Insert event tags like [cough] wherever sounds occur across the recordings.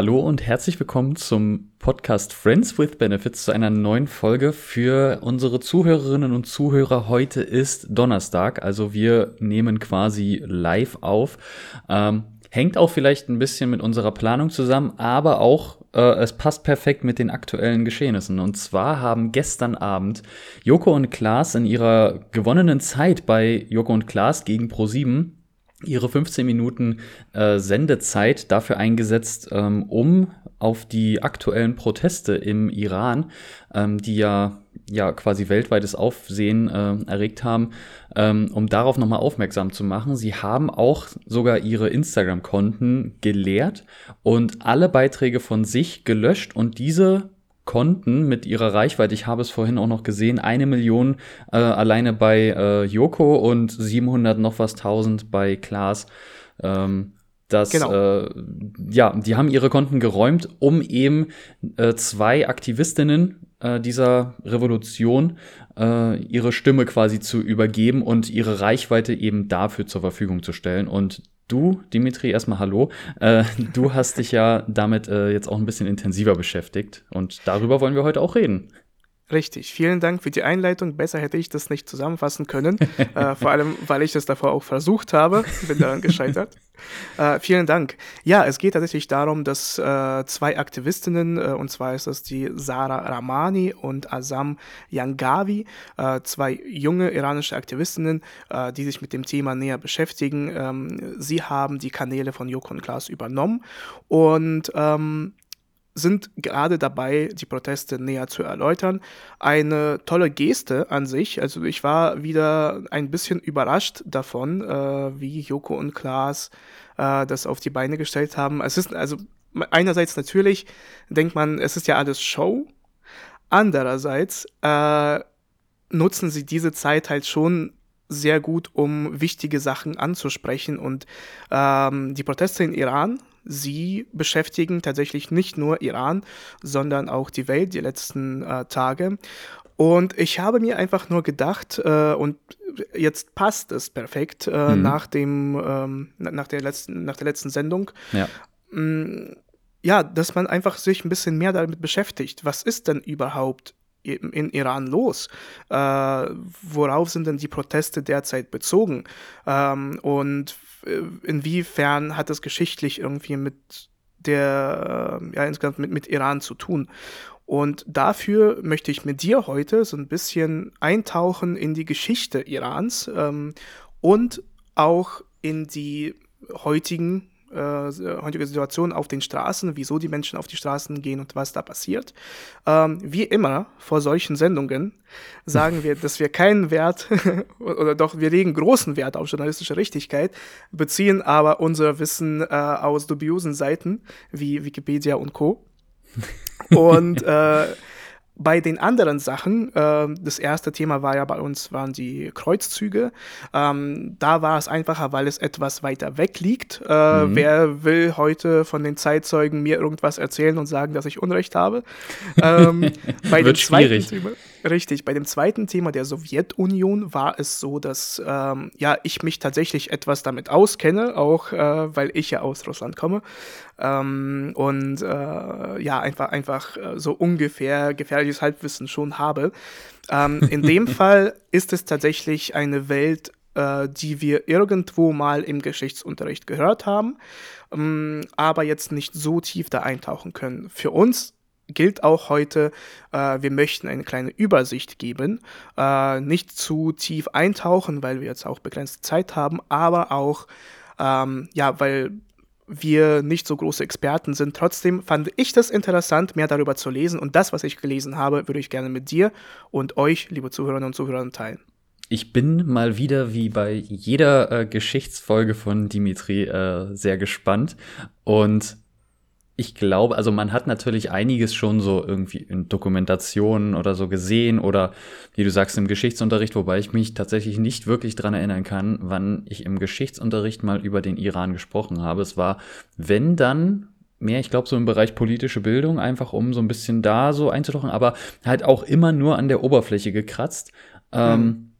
Hallo und herzlich willkommen zum Podcast Friends with Benefits zu einer neuen Folge für unsere Zuhörerinnen und Zuhörer. Heute ist Donnerstag, also wir nehmen quasi live auf. Ähm, hängt auch vielleicht ein bisschen mit unserer Planung zusammen, aber auch äh, es passt perfekt mit den aktuellen Geschehnissen. Und zwar haben gestern Abend Joko und Klaas in ihrer gewonnenen Zeit bei Joko und Klaas gegen Pro7 ihre 15 Minuten äh, Sendezeit dafür eingesetzt, ähm, um auf die aktuellen Proteste im Iran, ähm, die ja ja quasi weltweites Aufsehen äh, erregt haben, ähm, um darauf nochmal aufmerksam zu machen. Sie haben auch sogar ihre Instagram-Konten geleert und alle Beiträge von sich gelöscht und diese Konten mit ihrer Reichweite, ich habe es vorhin auch noch gesehen, eine Million äh, alleine bei äh, Joko und 700 noch was tausend bei Klaas. Ähm, das, genau. äh, ja, die haben ihre Konten geräumt, um eben äh, zwei Aktivistinnen äh, dieser Revolution äh, ihre Stimme quasi zu übergeben und ihre Reichweite eben dafür zur Verfügung zu stellen. Und Du, Dimitri, erstmal hallo. Äh, du hast dich ja damit äh, jetzt auch ein bisschen intensiver beschäftigt und darüber wollen wir heute auch reden. Richtig, vielen Dank für die Einleitung. Besser hätte ich das nicht zusammenfassen können, [laughs] äh, vor allem weil ich das davor auch versucht habe, bin daran gescheitert. Äh, vielen Dank. Ja, es geht tatsächlich darum, dass äh, zwei Aktivistinnen, äh, und zwar ist das die Sarah Ramani und Azam Yangavi, äh, zwei junge iranische Aktivistinnen, äh, die sich mit dem Thema näher beschäftigen. Ähm, sie haben die Kanäle von Jokon Klaas übernommen und ähm, sind gerade dabei, die Proteste näher zu erläutern. Eine tolle Geste an sich. Also ich war wieder ein bisschen überrascht davon, äh, wie Joko und Klaas äh, das auf die Beine gestellt haben. Es ist also einerseits natürlich denkt man, es ist ja alles Show. Andererseits äh, nutzen sie diese Zeit halt schon sehr gut, um wichtige Sachen anzusprechen. Und ähm, die Proteste in Iran sie beschäftigen tatsächlich nicht nur Iran, sondern auch die Welt die letzten äh, Tage. Und ich habe mir einfach nur gedacht, äh, und jetzt passt es perfekt äh, mhm. nach dem ähm, nach der letzten nach der letzten Sendung. Ja. Mm, ja, dass man einfach sich ein bisschen mehr damit beschäftigt. Was ist denn überhaupt in Iran los? Äh, worauf sind denn die Proteste derzeit bezogen? Ähm, und inwiefern hat das geschichtlich irgendwie mit der, äh, ja, insgesamt mit, mit Iran zu tun. Und dafür möchte ich mit dir heute so ein bisschen eintauchen in die Geschichte Irans ähm, und auch in die heutigen äh, heutige Situation auf den Straßen, wieso die Menschen auf die Straßen gehen und was da passiert. Ähm, wie immer vor solchen Sendungen sagen wir, dass wir keinen Wert [laughs] oder doch wir legen großen Wert auf journalistische Richtigkeit, beziehen aber unser Wissen äh, aus dubiosen Seiten wie Wikipedia und Co. [laughs] Und äh, bei den anderen Sachen, äh, das erste Thema war ja bei uns, waren die Kreuzzüge. Ähm, da war es einfacher, weil es etwas weiter weg liegt. Äh, mhm. Wer will heute von den Zeitzeugen mir irgendwas erzählen und sagen, dass ich Unrecht habe? Ähm, [laughs] bei Wird schwierig. Thema, richtig, bei dem zweiten Thema der Sowjetunion war es so, dass ähm, ja ich mich tatsächlich etwas damit auskenne, auch äh, weil ich ja aus Russland komme ähm, und äh, ja, einfach, einfach äh, so ungefähr gefährliches Halbwissen schon habe. Ähm, in dem [laughs] Fall ist es tatsächlich eine Welt, äh, die wir irgendwo mal im Geschichtsunterricht gehört haben, ähm, aber jetzt nicht so tief da eintauchen können. Für uns gilt auch heute, äh, wir möchten eine kleine Übersicht geben, äh, nicht zu tief eintauchen, weil wir jetzt auch begrenzte Zeit haben, aber auch, ähm, ja, weil wir nicht so große Experten sind. Trotzdem fand ich das interessant, mehr darüber zu lesen. Und das, was ich gelesen habe, würde ich gerne mit dir und euch, liebe Zuhörerinnen und Zuhörer, teilen. Ich bin mal wieder, wie bei jeder äh, Geschichtsfolge von Dimitri, äh, sehr gespannt. Und ich glaube, also man hat natürlich einiges schon so irgendwie in Dokumentationen oder so gesehen oder wie du sagst im Geschichtsunterricht, wobei ich mich tatsächlich nicht wirklich dran erinnern kann, wann ich im Geschichtsunterricht mal über den Iran gesprochen habe. Es war, wenn dann mehr, ich glaube, so im Bereich politische Bildung, einfach um so ein bisschen da so einzutauchen, aber halt auch immer nur an der Oberfläche gekratzt. Ähm,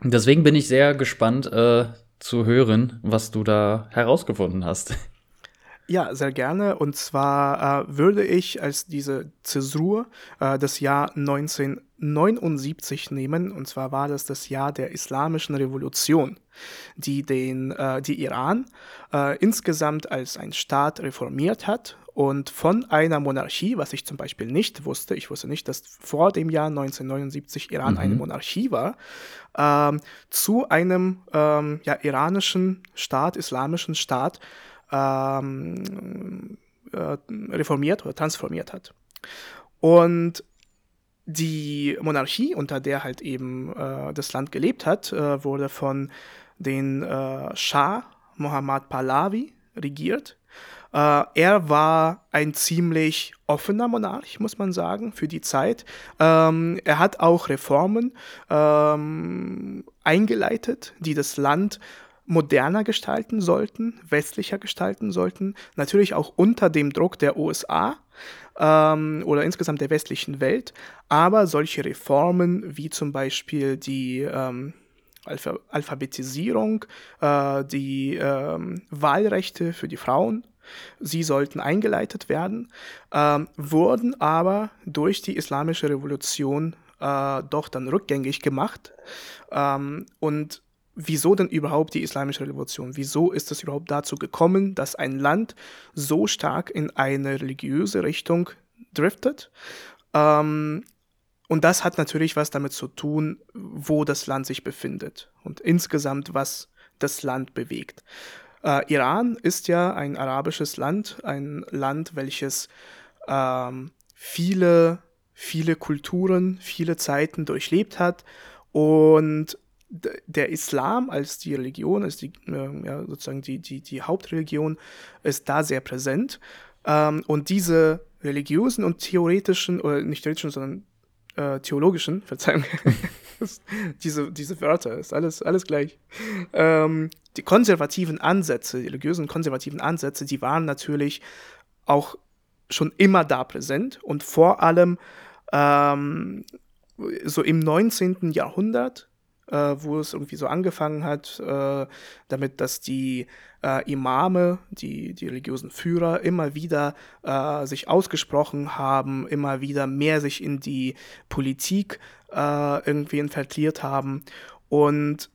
mhm. deswegen bin ich sehr gespannt äh, zu hören, was du da herausgefunden hast. Ja, sehr gerne. Und zwar äh, würde ich als diese Zäsur äh, das Jahr 1979 nehmen. Und zwar war das das Jahr der Islamischen Revolution, die den äh, die Iran äh, insgesamt als ein Staat reformiert hat und von einer Monarchie, was ich zum Beispiel nicht wusste, ich wusste nicht, dass vor dem Jahr 1979 Iran mhm. eine Monarchie war, ähm, zu einem ähm, ja, iranischen Staat, islamischen Staat ähm, äh, reformiert oder transformiert hat. Und die Monarchie, unter der halt eben äh, das Land gelebt hat, äh, wurde von den äh, Schah Mohammad Pahlavi regiert. Äh, er war ein ziemlich offener Monarch, muss man sagen, für die Zeit. Ähm, er hat auch Reformen ähm, eingeleitet, die das Land moderner gestalten sollten, westlicher gestalten sollten, natürlich auch unter dem Druck der USA ähm, oder insgesamt der westlichen Welt, aber solche Reformen wie zum Beispiel die ähm, Alpha Alphabetisierung, äh, die ähm, Wahlrechte für die Frauen, sie sollten eingeleitet werden, ähm, wurden aber durch die islamische Revolution äh, doch dann rückgängig gemacht. Ähm, und wieso denn überhaupt die islamische Revolution? Wieso ist es überhaupt dazu gekommen, dass ein Land so stark in eine religiöse Richtung driftet? Ähm, und das hat natürlich was damit zu tun, wo das Land sich befindet und insgesamt, was das Land bewegt. Äh, Iran ist ja ein arabisches Land, ein Land, welches ähm, viele, viele Kulturen, viele Zeiten durchlebt hat und der Islam als die Religion, als die, äh, ja, sozusagen die, die, die Hauptreligion, ist da sehr präsent. Ähm, und diese religiösen und theoretischen, oder nicht theoretischen, sondern äh, theologischen, [laughs] Verzeihung, [laughs] diese, diese Wörter, ist alles, alles gleich. Ähm, die konservativen Ansätze, die religiösen konservativen Ansätze, die waren natürlich auch schon immer da präsent und vor allem ähm, so im 19. Jahrhundert äh, wo es irgendwie so angefangen hat, äh, damit, dass die äh, Imame, die, die religiösen Führer, immer wieder äh, sich ausgesprochen haben, immer wieder mehr sich in die Politik äh, irgendwie infiltriert haben. Und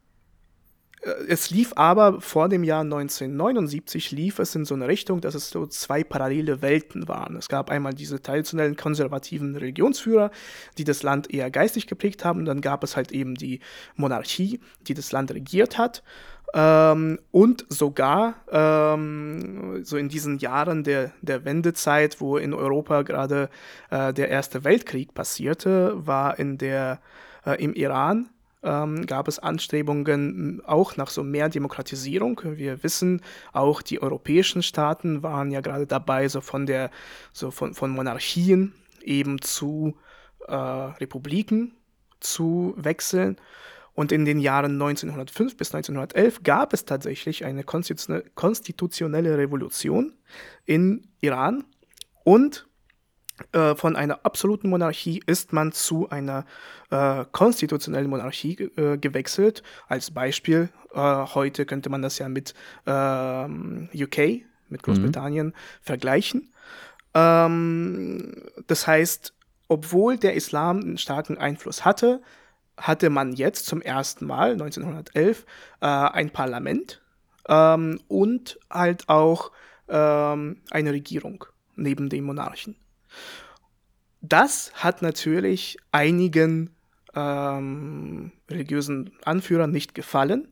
es lief aber vor dem Jahr 1979 lief es in so eine Richtung, dass es so zwei parallele Welten waren. Es gab einmal diese traditionellen konservativen Religionsführer, die das Land eher geistig geprägt haben. Dann gab es halt eben die Monarchie, die das Land regiert hat. Ähm, und sogar ähm, so in diesen Jahren der, der Wendezeit, wo in Europa gerade äh, der Erste Weltkrieg passierte, war in der, äh, im Iran ähm, gab es Anstrebungen auch nach so mehr Demokratisierung. Wir wissen, auch die europäischen Staaten waren ja gerade dabei, so von der, so von, von Monarchien eben zu äh, Republiken zu wechseln. Und in den Jahren 1905 bis 1911 gab es tatsächlich eine konstitutionelle Revolution in Iran und äh, von einer absoluten Monarchie ist man zu einer äh, konstitutionellen Monarchie äh, gewechselt. Als Beispiel, äh, heute könnte man das ja mit ähm, UK, mit mhm. Großbritannien mhm. vergleichen. Ähm, das heißt, obwohl der Islam einen starken Einfluss hatte, hatte man jetzt zum ersten Mal 1911 äh, ein Parlament ähm, und halt auch ähm, eine Regierung neben dem Monarchen. Das hat natürlich einigen ähm, religiösen Anführern nicht gefallen.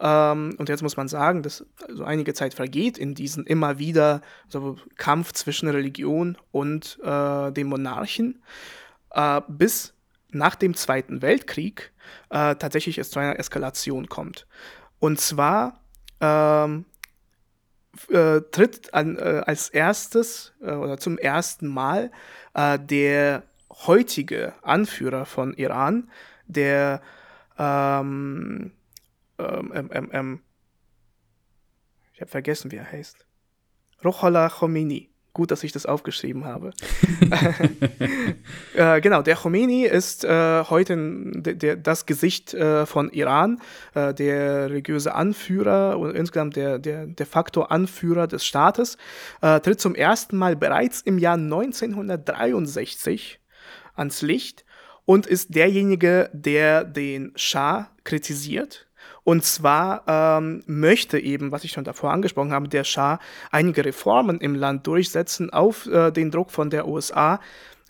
Ähm, und jetzt muss man sagen, dass also einige Zeit vergeht in diesen immer wieder so Kampf zwischen Religion und äh, dem Monarchen, äh, bis nach dem Zweiten Weltkrieg äh, tatsächlich es zu einer Eskalation kommt. Und zwar ähm, äh, tritt an, äh, als erstes äh, oder zum ersten Mal äh, der heutige Anführer von Iran, der ähm, ähm, ähm, ähm, ähm ich habe vergessen, wie er heißt. Ruhollah Khomeini Gut, dass ich das aufgeschrieben habe. [laughs] [laughs] äh, genau, der Khomeini ist äh, heute de, de, das Gesicht äh, von Iran, äh, der religiöse Anführer und insgesamt der, der de facto Anführer des Staates, äh, tritt zum ersten Mal bereits im Jahr 1963 ans Licht und ist derjenige, der den Schah kritisiert und zwar ähm, möchte eben, was ich schon davor angesprochen habe, der Schah einige Reformen im Land durchsetzen auf äh, den Druck von der USA.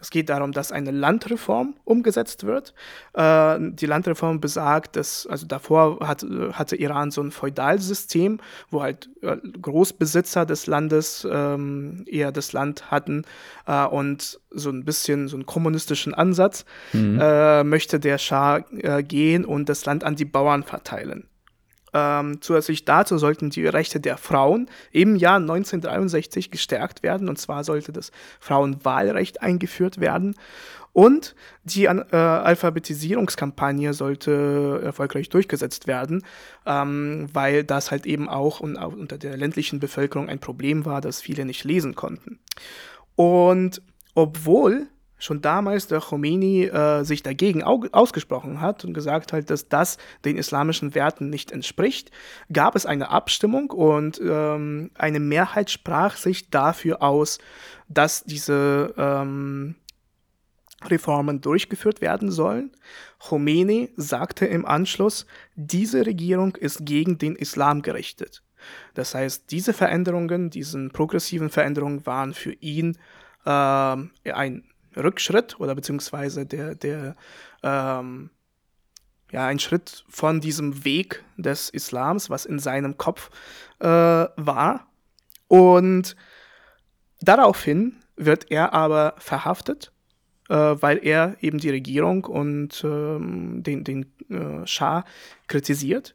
Es geht darum, dass eine Landreform umgesetzt wird. Äh, die Landreform besagt, dass, also davor hat, hatte Iran so ein Feudalsystem, wo halt äh, Großbesitzer des Landes ähm, eher das Land hatten äh, und so ein bisschen so einen kommunistischen Ansatz mhm. Äh, möchte der Schah äh, gehen und das Land an die Bauern verteilen. Ähm, zusätzlich dazu sollten die Rechte der Frauen im Jahr 1963 gestärkt werden. Und zwar sollte das Frauenwahlrecht eingeführt werden. Und die äh, Alphabetisierungskampagne sollte erfolgreich durchgesetzt werden, ähm, weil das halt eben auch un unter der ländlichen Bevölkerung ein Problem war, dass viele nicht lesen konnten. Und obwohl schon damals der Khomeini äh, sich dagegen ausgesprochen hat und gesagt hat, dass das den islamischen Werten nicht entspricht, gab es eine Abstimmung und ähm, eine Mehrheit sprach sich dafür aus, dass diese ähm, Reformen durchgeführt werden sollen. Khomeini sagte im Anschluss, diese Regierung ist gegen den Islam gerichtet. Das heißt, diese Veränderungen, diesen progressiven Veränderungen waren für ihn äh, ein Rückschritt oder beziehungsweise der, der ähm, ja, ein Schritt von diesem Weg des Islams, was in seinem Kopf äh, war. Und daraufhin wird er aber verhaftet, äh, weil er eben die Regierung und ähm, den, den äh, Schah kritisiert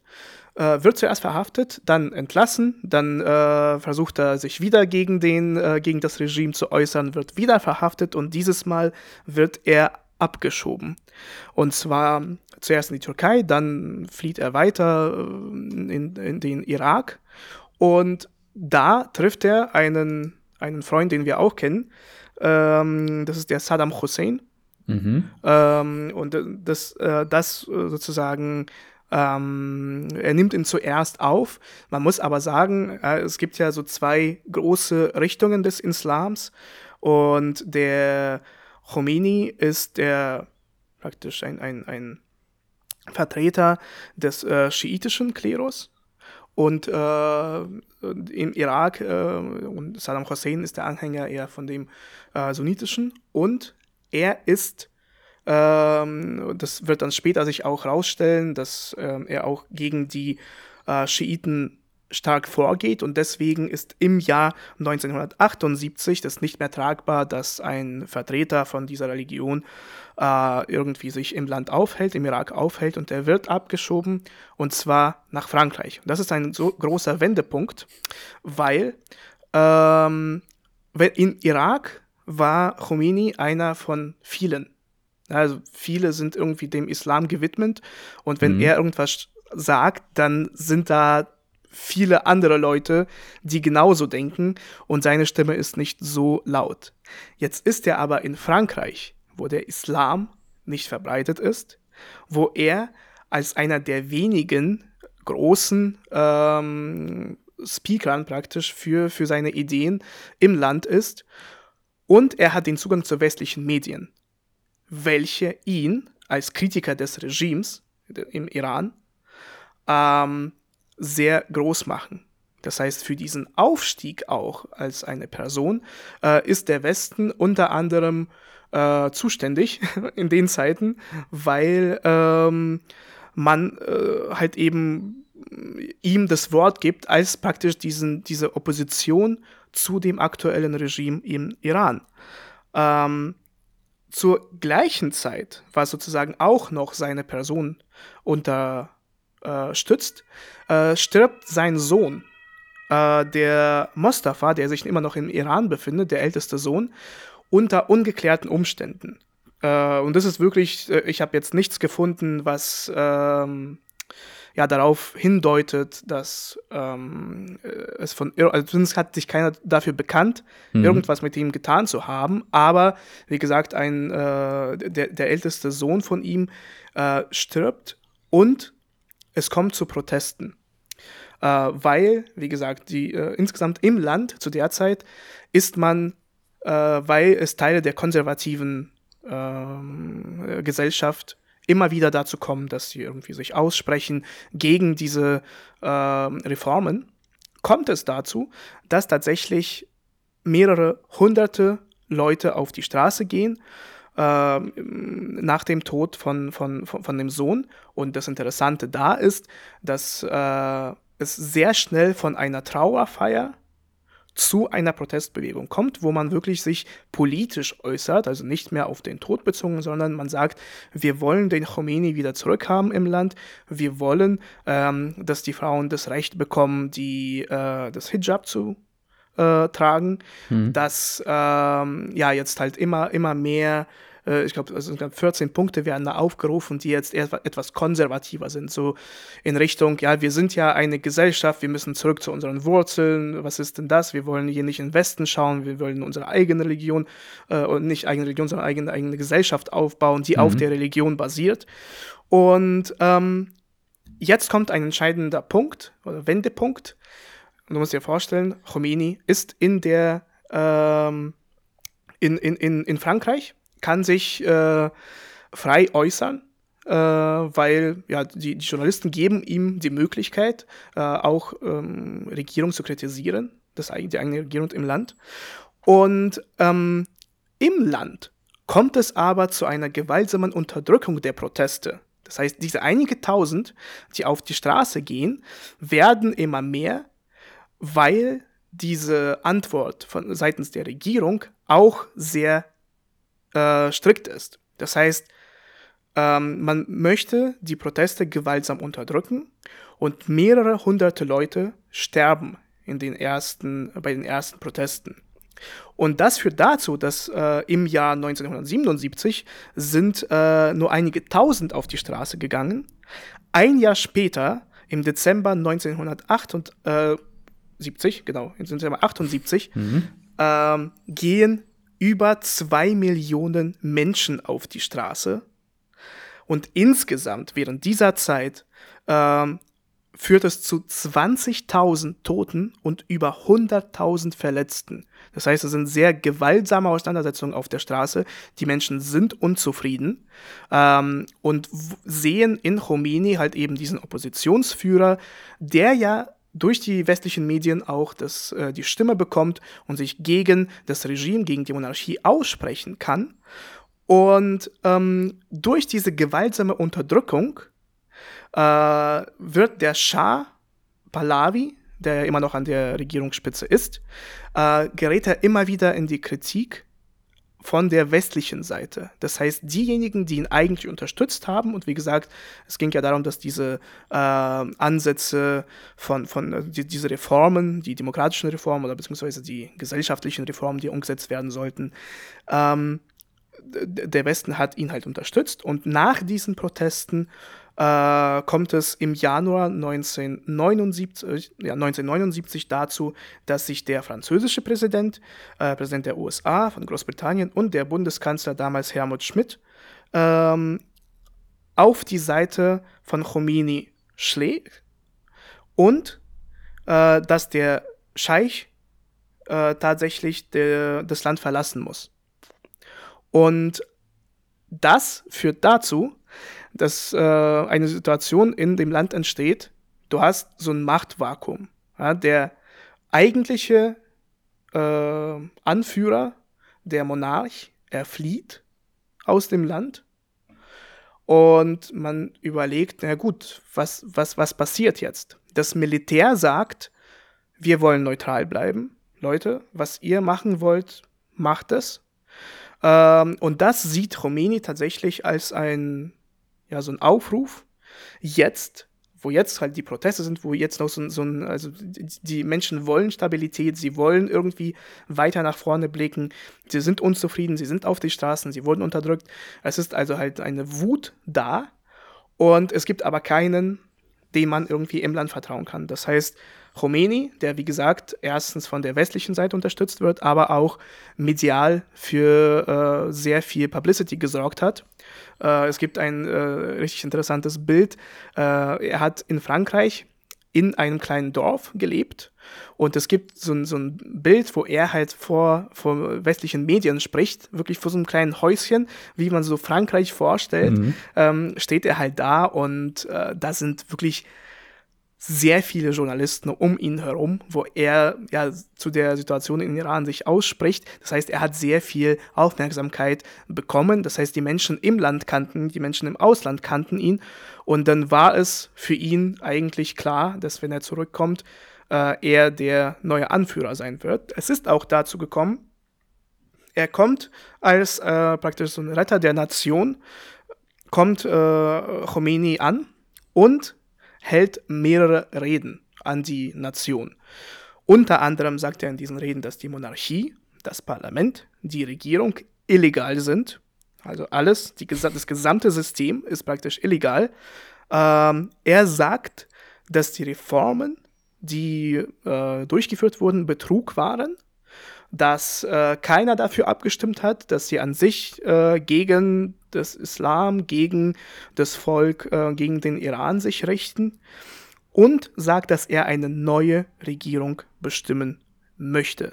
äh, wird zuerst verhaftet, dann entlassen, dann äh, versucht er sich wieder gegen, den, äh, gegen das Regime zu äußern, wird wieder verhaftet und dieses Mal wird er abgeschoben. Und zwar zuerst in die Türkei, dann flieht er weiter äh, in, in den Irak und da trifft er einen, einen Freund, den wir auch kennen. Ähm, das ist der Saddam Hussein. Mhm. Ähm, und das, äh, das sozusagen ähm, er nimmt ihn zuerst auf. Man muss aber sagen, äh, es gibt ja so zwei große Richtungen des Islams und der Khomeini ist der praktisch ein, ein, ein Vertreter des äh, schiitischen Klerus. Und äh, im Irak, äh, und Saddam Hussein ist der Anhänger eher von dem äh, sunnitischen. Und er ist ähm, das wird dann später sich auch rausstellen, dass ähm, er auch gegen die äh, Schiiten stark vorgeht. Und deswegen ist im Jahr 1978 das nicht mehr tragbar, dass ein Vertreter von dieser Religion äh, irgendwie sich im Land aufhält, im Irak aufhält. Und er wird abgeschoben und zwar nach Frankreich. Und das ist ein so großer Wendepunkt, weil ähm, in Irak war Khomeini einer von vielen also viele sind irgendwie dem Islam gewidmet und wenn mhm. er irgendwas sagt, dann sind da viele andere Leute, die genauso denken und seine Stimme ist nicht so laut. Jetzt ist er aber in Frankreich, wo der Islam nicht verbreitet ist, wo er als einer der wenigen großen ähm, Speakern praktisch für, für seine Ideen im Land ist und er hat den Zugang zu westlichen Medien welche ihn als Kritiker des Regimes im Iran ähm, sehr groß machen. Das heißt, für diesen Aufstieg auch als eine Person äh, ist der Westen unter anderem äh, zuständig [laughs] in den Zeiten, weil ähm, man äh, halt eben ihm das Wort gibt als praktisch diesen, diese Opposition zu dem aktuellen Regime im Iran. Ähm, zur gleichen Zeit, was sozusagen auch noch seine Person unterstützt, äh, stirbt sein Sohn, äh, der Mostafa, der sich immer noch im Iran befindet, der älteste Sohn, unter ungeklärten Umständen. Äh, und das ist wirklich, äh, ich habe jetzt nichts gefunden, was ähm, ja darauf hindeutet, dass ähm, äh, es von, also zumindest hat sich keiner dafür bekannt, mhm. irgendwas mit ihm getan zu haben. Aber wie gesagt, ein äh, der, der älteste Sohn von ihm äh, stirbt und es kommt zu Protesten. Äh, weil, wie gesagt, die äh, insgesamt im Land zu der Zeit ist man, äh, weil es Teile der konservativen ähm, Gesellschaft immer wieder dazu kommen, dass sie irgendwie sich aussprechen gegen diese äh, Reformen, kommt es dazu, dass tatsächlich mehrere hunderte Leute auf die Straße gehen äh, nach dem Tod von, von, von, von, dem Sohn. Und das Interessante da ist, dass äh, es sehr schnell von einer Trauerfeier zu einer Protestbewegung kommt, wo man wirklich sich politisch äußert, also nicht mehr auf den Tod bezogen, sondern man sagt, wir wollen den Khomeini wieder zurückhaben im Land, wir wollen, ähm, dass die Frauen das Recht bekommen, die, äh, das Hijab zu äh, tragen, mhm. dass ähm, ja jetzt halt immer, immer mehr äh, ich glaube, also 14 Punkte werden da aufgerufen, die jetzt etwas konservativer sind, so in Richtung, ja, wir sind ja eine Gesellschaft, wir müssen zurück zu unseren Wurzeln, was ist denn das? Wir wollen hier nicht in den Westen schauen, wir wollen unsere eigene Religion, äh, und nicht eigene Religion, sondern eigene, eigene Gesellschaft aufbauen, die mhm. auf der Religion basiert. Und ähm, jetzt kommt ein entscheidender Punkt oder Wendepunkt. Und du musst dir vorstellen, Khomeini ist in der ähm, in, in, in, in Frankreich kann sich äh, frei äußern, äh, weil ja, die, die, Journalisten geben ihm die Möglichkeit, äh, auch ähm, Regierung zu kritisieren, das, die eigene Regierung im Land. Und ähm, im Land kommt es aber zu einer gewaltsamen Unterdrückung der Proteste. Das heißt, diese einige tausend, die auf die Straße gehen, werden immer mehr, weil diese Antwort von seitens der Regierung auch sehr äh, strikt ist. Das heißt, ähm, man möchte die Proteste gewaltsam unterdrücken und mehrere hunderte Leute sterben in den ersten, bei den ersten Protesten. Und das führt dazu, dass äh, im Jahr 1977 sind äh, nur einige tausend auf die Straße gegangen. Ein Jahr später, im Dezember 1978, genau, im Dezember 78, mhm. ähm, gehen über zwei Millionen Menschen auf die Straße. Und insgesamt während dieser Zeit ähm, führt es zu 20.000 Toten und über 100.000 Verletzten. Das heißt, es sind sehr gewaltsame Auseinandersetzungen auf der Straße. Die Menschen sind unzufrieden ähm, und sehen in Khomeini halt eben diesen Oppositionsführer, der ja durch die westlichen Medien auch das, äh, die Stimme bekommt und sich gegen das Regime, gegen die Monarchie aussprechen kann. Und ähm, durch diese gewaltsame Unterdrückung äh, wird der Schah Pahlavi, der immer noch an der Regierungsspitze ist, äh, gerät er immer wieder in die Kritik von der westlichen Seite. Das heißt, diejenigen, die ihn eigentlich unterstützt haben, und wie gesagt, es ging ja darum, dass diese äh, Ansätze von, von äh, die, diese Reformen, die demokratischen Reformen oder beziehungsweise die gesellschaftlichen Reformen, die umgesetzt werden sollten, ähm, der Westen hat ihn halt unterstützt. Und nach diesen Protesten äh, kommt es im Januar 1979, ja, 1979 dazu, dass sich der französische Präsident, äh, Präsident der USA, von Großbritannien und der Bundeskanzler damals Helmut Schmidt ähm, auf die Seite von Khomeini schlägt und äh, dass der Scheich äh, tatsächlich de, das Land verlassen muss. Und das führt dazu, dass äh, eine Situation in dem Land entsteht, du hast so ein Machtvakuum. Ja, der eigentliche äh, Anführer, der Monarch, er flieht aus dem Land und man überlegt, na gut, was, was, was passiert jetzt? Das Militär sagt, wir wollen neutral bleiben. Leute, was ihr machen wollt, macht es. Ähm, und das sieht Khomeini tatsächlich als ein ja, so ein Aufruf, jetzt, wo jetzt halt die Proteste sind, wo jetzt noch so, so ein, also die Menschen wollen Stabilität, sie wollen irgendwie weiter nach vorne blicken, sie sind unzufrieden, sie sind auf die Straßen, sie wurden unterdrückt. Es ist also halt eine Wut da und es gibt aber keinen, dem man irgendwie im Land vertrauen kann. Das heißt, Khomeini, der wie gesagt erstens von der westlichen Seite unterstützt wird, aber auch medial für äh, sehr viel Publicity gesorgt hat. Äh, es gibt ein äh, richtig interessantes Bild. Äh, er hat in Frankreich in einem kleinen Dorf gelebt und es gibt so ein, so ein Bild, wo er halt vor, vor westlichen Medien spricht, wirklich vor so einem kleinen Häuschen, wie man so Frankreich vorstellt, mhm. ähm, steht er halt da und äh, da sind wirklich sehr viele Journalisten um ihn herum, wo er ja zu der Situation in Iran sich ausspricht. Das heißt, er hat sehr viel Aufmerksamkeit bekommen. Das heißt, die Menschen im Land kannten, die Menschen im Ausland kannten ihn. Und dann war es für ihn eigentlich klar, dass wenn er zurückkommt, äh, er der neue Anführer sein wird. Es ist auch dazu gekommen. Er kommt als äh, praktisch so ein Retter der Nation, kommt äh, Khomeini an und hält mehrere Reden an die Nation. Unter anderem sagt er in diesen Reden, dass die Monarchie, das Parlament, die Regierung illegal sind. Also alles, die, das gesamte System ist praktisch illegal. Ähm, er sagt, dass die Reformen, die äh, durchgeführt wurden, Betrug waren dass äh, keiner dafür abgestimmt hat, dass sie an sich äh, gegen das Islam, gegen das Volk, äh, gegen den Iran sich richten und sagt, dass er eine neue Regierung bestimmen möchte.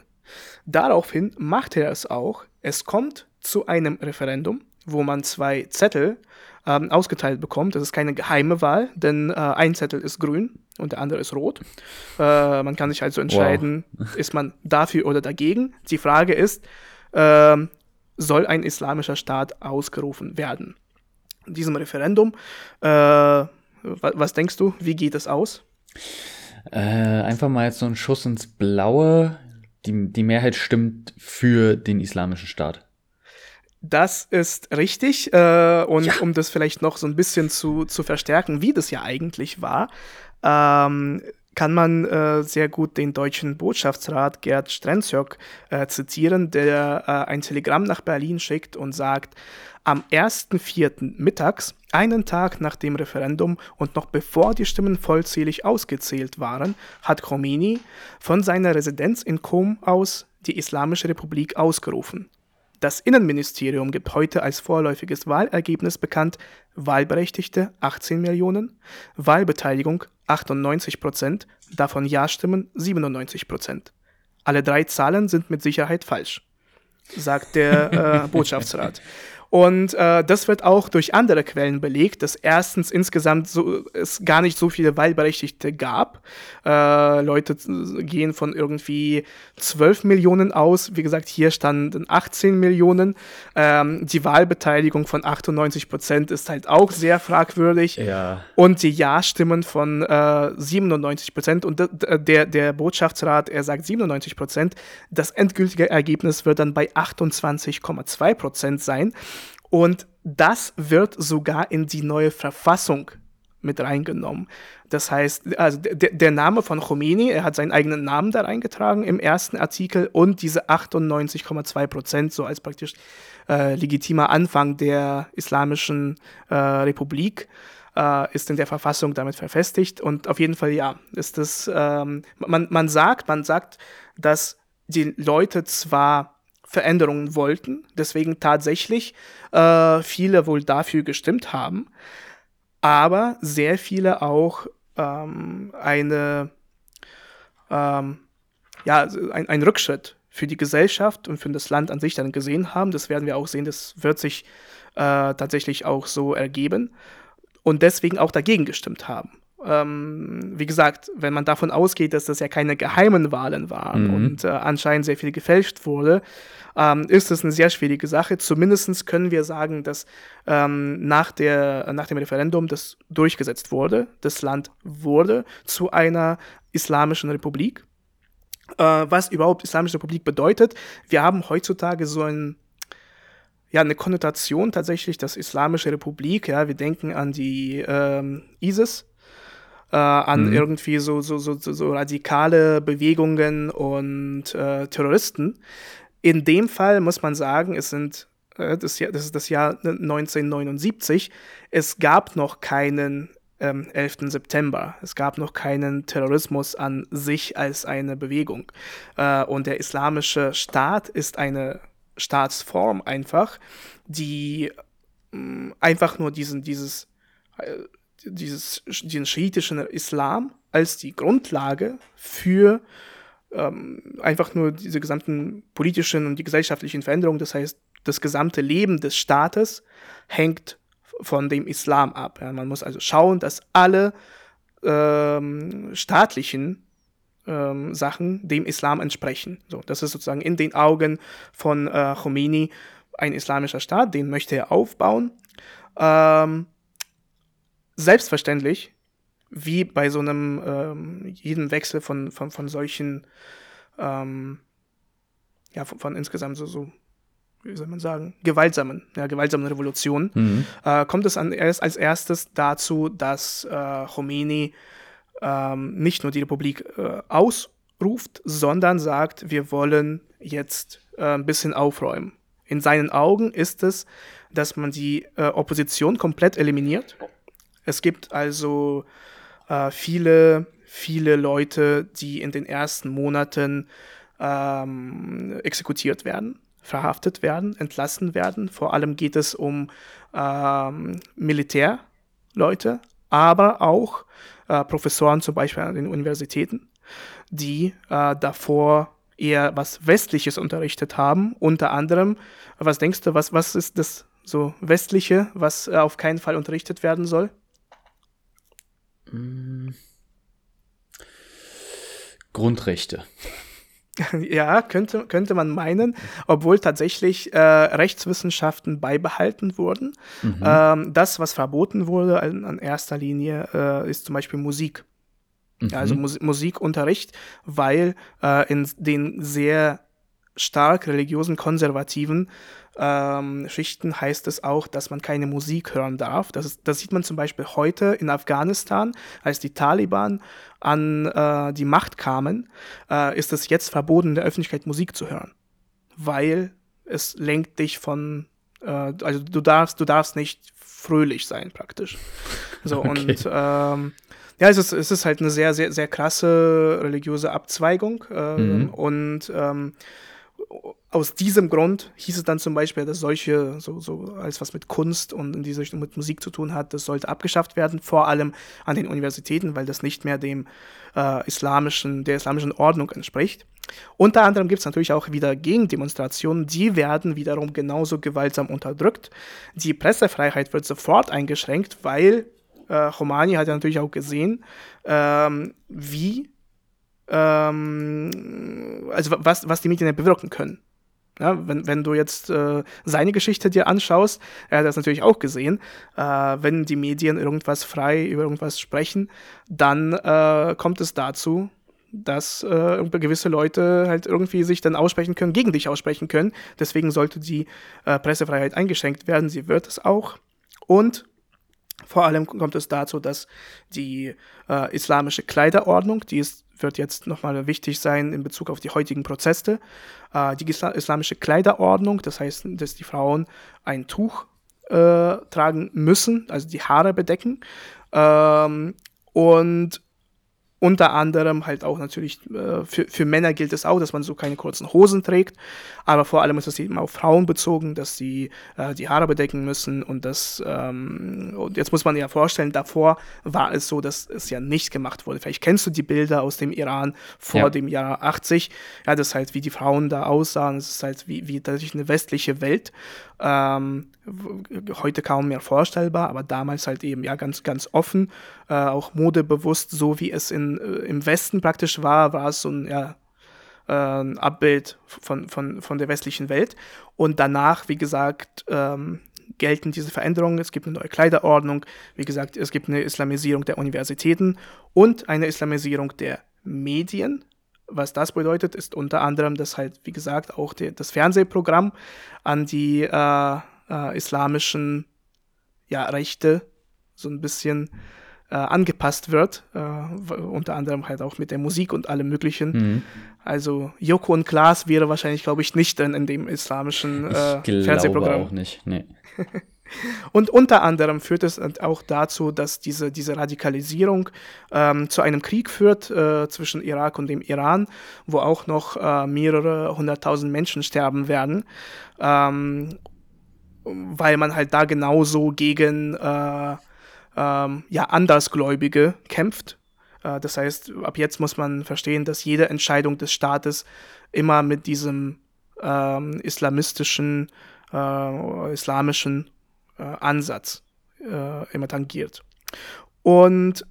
Daraufhin macht er es auch. Es kommt zu einem Referendum, wo man zwei Zettel ähm, ausgeteilt bekommt. Das ist keine geheime Wahl, denn äh, ein Zettel ist grün und der andere ist rot. Äh, man kann sich also entscheiden, wow. ist man dafür oder dagegen. Die Frage ist, äh, soll ein islamischer Staat ausgerufen werden? In diesem Referendum, äh, was denkst du, wie geht es aus? Äh, einfach mal jetzt so ein Schuss ins Blaue. Die, die Mehrheit stimmt für den islamischen Staat. Das ist richtig. Äh, und ja. um das vielleicht noch so ein bisschen zu, zu verstärken, wie das ja eigentlich war, ähm, kann man äh, sehr gut den deutschen Botschaftsrat Gerd Strenzjok äh, zitieren, der äh, ein Telegramm nach Berlin schickt und sagt, am 1.4. mittags, einen Tag nach dem Referendum und noch bevor die Stimmen vollzählig ausgezählt waren, hat Khomeini von seiner Residenz in Qom aus die Islamische Republik ausgerufen. Das Innenministerium gibt heute als vorläufiges Wahlergebnis bekannt Wahlberechtigte 18 Millionen, Wahlbeteiligung 98 Prozent, davon Ja-Stimmen 97 Prozent. Alle drei Zahlen sind mit Sicherheit falsch, sagt der äh, [laughs] Botschaftsrat. Und äh, das wird auch durch andere Quellen belegt, dass erstens insgesamt so, es gar nicht so viele Wahlberechtigte gab. Äh, Leute gehen von irgendwie 12 Millionen aus. Wie gesagt, hier standen 18 Millionen. Ähm, die Wahlbeteiligung von 98 Prozent ist halt auch sehr fragwürdig. Ja. Und die Ja-Stimmen von äh, 97 Prozent. Und der, der Botschaftsrat, er sagt 97 Prozent. Das endgültige Ergebnis wird dann bei 28,2 Prozent sein. Und das wird sogar in die neue Verfassung mit reingenommen. Das heißt, also der, Name von Khomeini, er hat seinen eigenen Namen da reingetragen im ersten Artikel und diese 98,2 Prozent so als praktisch äh, legitimer Anfang der islamischen äh, Republik äh, ist in der Verfassung damit verfestigt und auf jeden Fall ja, ist das, ähm, man, man sagt, man sagt, dass die Leute zwar Veränderungen wollten, deswegen tatsächlich äh, viele wohl dafür gestimmt haben, aber sehr viele auch ähm, eine ähm, ja, ein, ein Rückschritt für die Gesellschaft und für das Land an sich dann gesehen haben. Das werden wir auch sehen, das wird sich äh, tatsächlich auch so ergeben. Und deswegen auch dagegen gestimmt haben ähm, wie gesagt, wenn man davon ausgeht, dass das ja keine geheimen Wahlen waren mhm. und äh, anscheinend sehr viel gefälscht wurde, ähm, ist das eine sehr schwierige Sache. Zumindest können wir sagen, dass ähm, nach, der, nach dem Referendum das durchgesetzt wurde. Das Land wurde zu einer islamischen Republik. Äh, was überhaupt Islamische Republik bedeutet, wir haben heutzutage so ein ja, eine Konnotation tatsächlich, dass Islamische Republik, ja, wir denken an die ähm, ISIS, äh, an mhm. irgendwie so, so, so, so, radikale Bewegungen und äh, Terroristen. In dem Fall muss man sagen, es sind äh, das, Jahr, das ist das Jahr 1979. Es gab noch keinen ähm, 11. September. Es gab noch keinen Terrorismus an sich als eine Bewegung. Äh, und der islamische Staat ist eine Staatsform einfach, die mh, mm, einfach nur diesen, dieses, äh, dieses, diesen schiitischen Islam als die Grundlage für ähm, einfach nur diese gesamten politischen und die gesellschaftlichen Veränderungen, das heißt, das gesamte Leben des Staates hängt von dem Islam ab. Ja, man muss also schauen, dass alle ähm, staatlichen ähm, Sachen dem Islam entsprechen. So, das ist sozusagen in den Augen von äh, Khomeini ein islamischer Staat, den möchte er aufbauen. Ähm, selbstverständlich, wie bei so einem ähm, jedem Wechsel von, von, von solchen, ähm, ja, von, von insgesamt so, so wie soll man sagen, gewaltsamen, ja, gewaltsamen Revolution, mhm. äh, kommt es an, erst als erstes dazu, dass äh, Khomeini ähm, nicht nur die Republik äh, ausruft, sondern sagt, wir wollen jetzt äh, ein bisschen aufräumen. In seinen Augen ist es, dass man die äh, Opposition komplett eliminiert. Es gibt also äh, viele, viele Leute, die in den ersten Monaten ähm, exekutiert werden verhaftet werden, entlassen werden. Vor allem geht es um ähm, Militärleute, aber auch äh, Professoren zum Beispiel an den Universitäten, die äh, davor eher was Westliches unterrichtet haben. Unter anderem, was denkst du, was, was ist das so Westliche, was äh, auf keinen Fall unterrichtet werden soll? Grundrechte. [laughs] Ja, könnte, könnte man meinen, obwohl tatsächlich äh, Rechtswissenschaften beibehalten wurden. Mhm. Ähm, das, was verboten wurde an, an erster Linie, äh, ist zum Beispiel Musik. Mhm. Also Mus Musikunterricht, weil äh, in den sehr stark religiösen konservativen ähm, Schichten heißt es auch, dass man keine Musik hören darf. Das, ist, das sieht man zum Beispiel heute in Afghanistan, als die Taliban an äh, die Macht kamen, äh, ist es jetzt verboten, in der Öffentlichkeit Musik zu hören, weil es lenkt dich von, äh, also du darfst, du darfst nicht fröhlich sein praktisch. So [laughs] okay. und ähm, ja, es ist, es ist halt eine sehr, sehr, sehr krasse religiöse Abzweigung ähm, mhm. und ähm, aus diesem Grund hieß es dann zum Beispiel, dass solche, so, so alles was mit Kunst und in diese Richtung mit Musik zu tun hat, das sollte abgeschafft werden, vor allem an den Universitäten, weil das nicht mehr dem äh, islamischen, der islamischen Ordnung entspricht. Unter anderem gibt es natürlich auch wieder Gegendemonstrationen, die werden wiederum genauso gewaltsam unterdrückt. Die Pressefreiheit wird sofort eingeschränkt, weil äh, Khomani hat ja natürlich auch gesehen, ähm, wie ähm, also was, was die Medien bewirken können. Ja, wenn, wenn du jetzt äh, seine Geschichte dir anschaust, er hat das natürlich auch gesehen, äh, wenn die Medien irgendwas frei über irgendwas sprechen, dann äh, kommt es dazu, dass äh, gewisse Leute halt irgendwie sich dann aussprechen können, gegen dich aussprechen können. Deswegen sollte die äh, Pressefreiheit eingeschränkt werden. Sie wird es auch. Und vor allem kommt es dazu, dass die äh, islamische Kleiderordnung, die ist wird jetzt nochmal wichtig sein in Bezug auf die heutigen Prozesse. Äh, die islamische Kleiderordnung, das heißt, dass die Frauen ein Tuch äh, tragen müssen, also die Haare bedecken. Ähm, und unter anderem halt auch natürlich äh, für, für Männer gilt es auch, dass man so keine kurzen Hosen trägt, aber vor allem ist es eben auf Frauen bezogen, dass sie äh, die Haare bedecken müssen und das ähm, und jetzt muss man ja vorstellen, davor war es so, dass es ja nicht gemacht wurde. Vielleicht kennst du die Bilder aus dem Iran vor ja. dem Jahr 80, ja, das ist halt wie die Frauen da aussahen, es ist halt wie, wie tatsächlich eine westliche Welt ähm, heute kaum mehr vorstellbar, aber damals halt eben ja ganz, ganz offen, äh, auch modebewusst, so wie es in, äh, im Westen praktisch war, war es so ein, ja, äh, Abbild von, von, von der westlichen Welt. Und danach, wie gesagt, ähm, gelten diese Veränderungen. Es gibt eine neue Kleiderordnung, wie gesagt, es gibt eine Islamisierung der Universitäten und eine Islamisierung der Medien. Was das bedeutet, ist unter anderem, dass halt, wie gesagt, auch die, das Fernsehprogramm an die äh, äh, islamischen ja, Rechte so ein bisschen äh, angepasst wird, äh, unter anderem halt auch mit der Musik und allem möglichen. Mhm. Also Joko und Klaas wäre wahrscheinlich, glaube ich, nicht in, in dem islamischen äh, ich Fernsehprogramm. auch nicht, nee. [laughs] Und unter anderem führt es auch dazu, dass diese, diese Radikalisierung ähm, zu einem Krieg führt äh, zwischen Irak und dem Iran, wo auch noch äh, mehrere hunderttausend Menschen sterben werden, ähm, weil man halt da genauso gegen äh, ähm, ja, Andersgläubige kämpft. Äh, das heißt, ab jetzt muss man verstehen, dass jede Entscheidung des Staates immer mit diesem ähm, islamistischen, äh, islamischen äh, Ansatz äh, immer tangiert. Und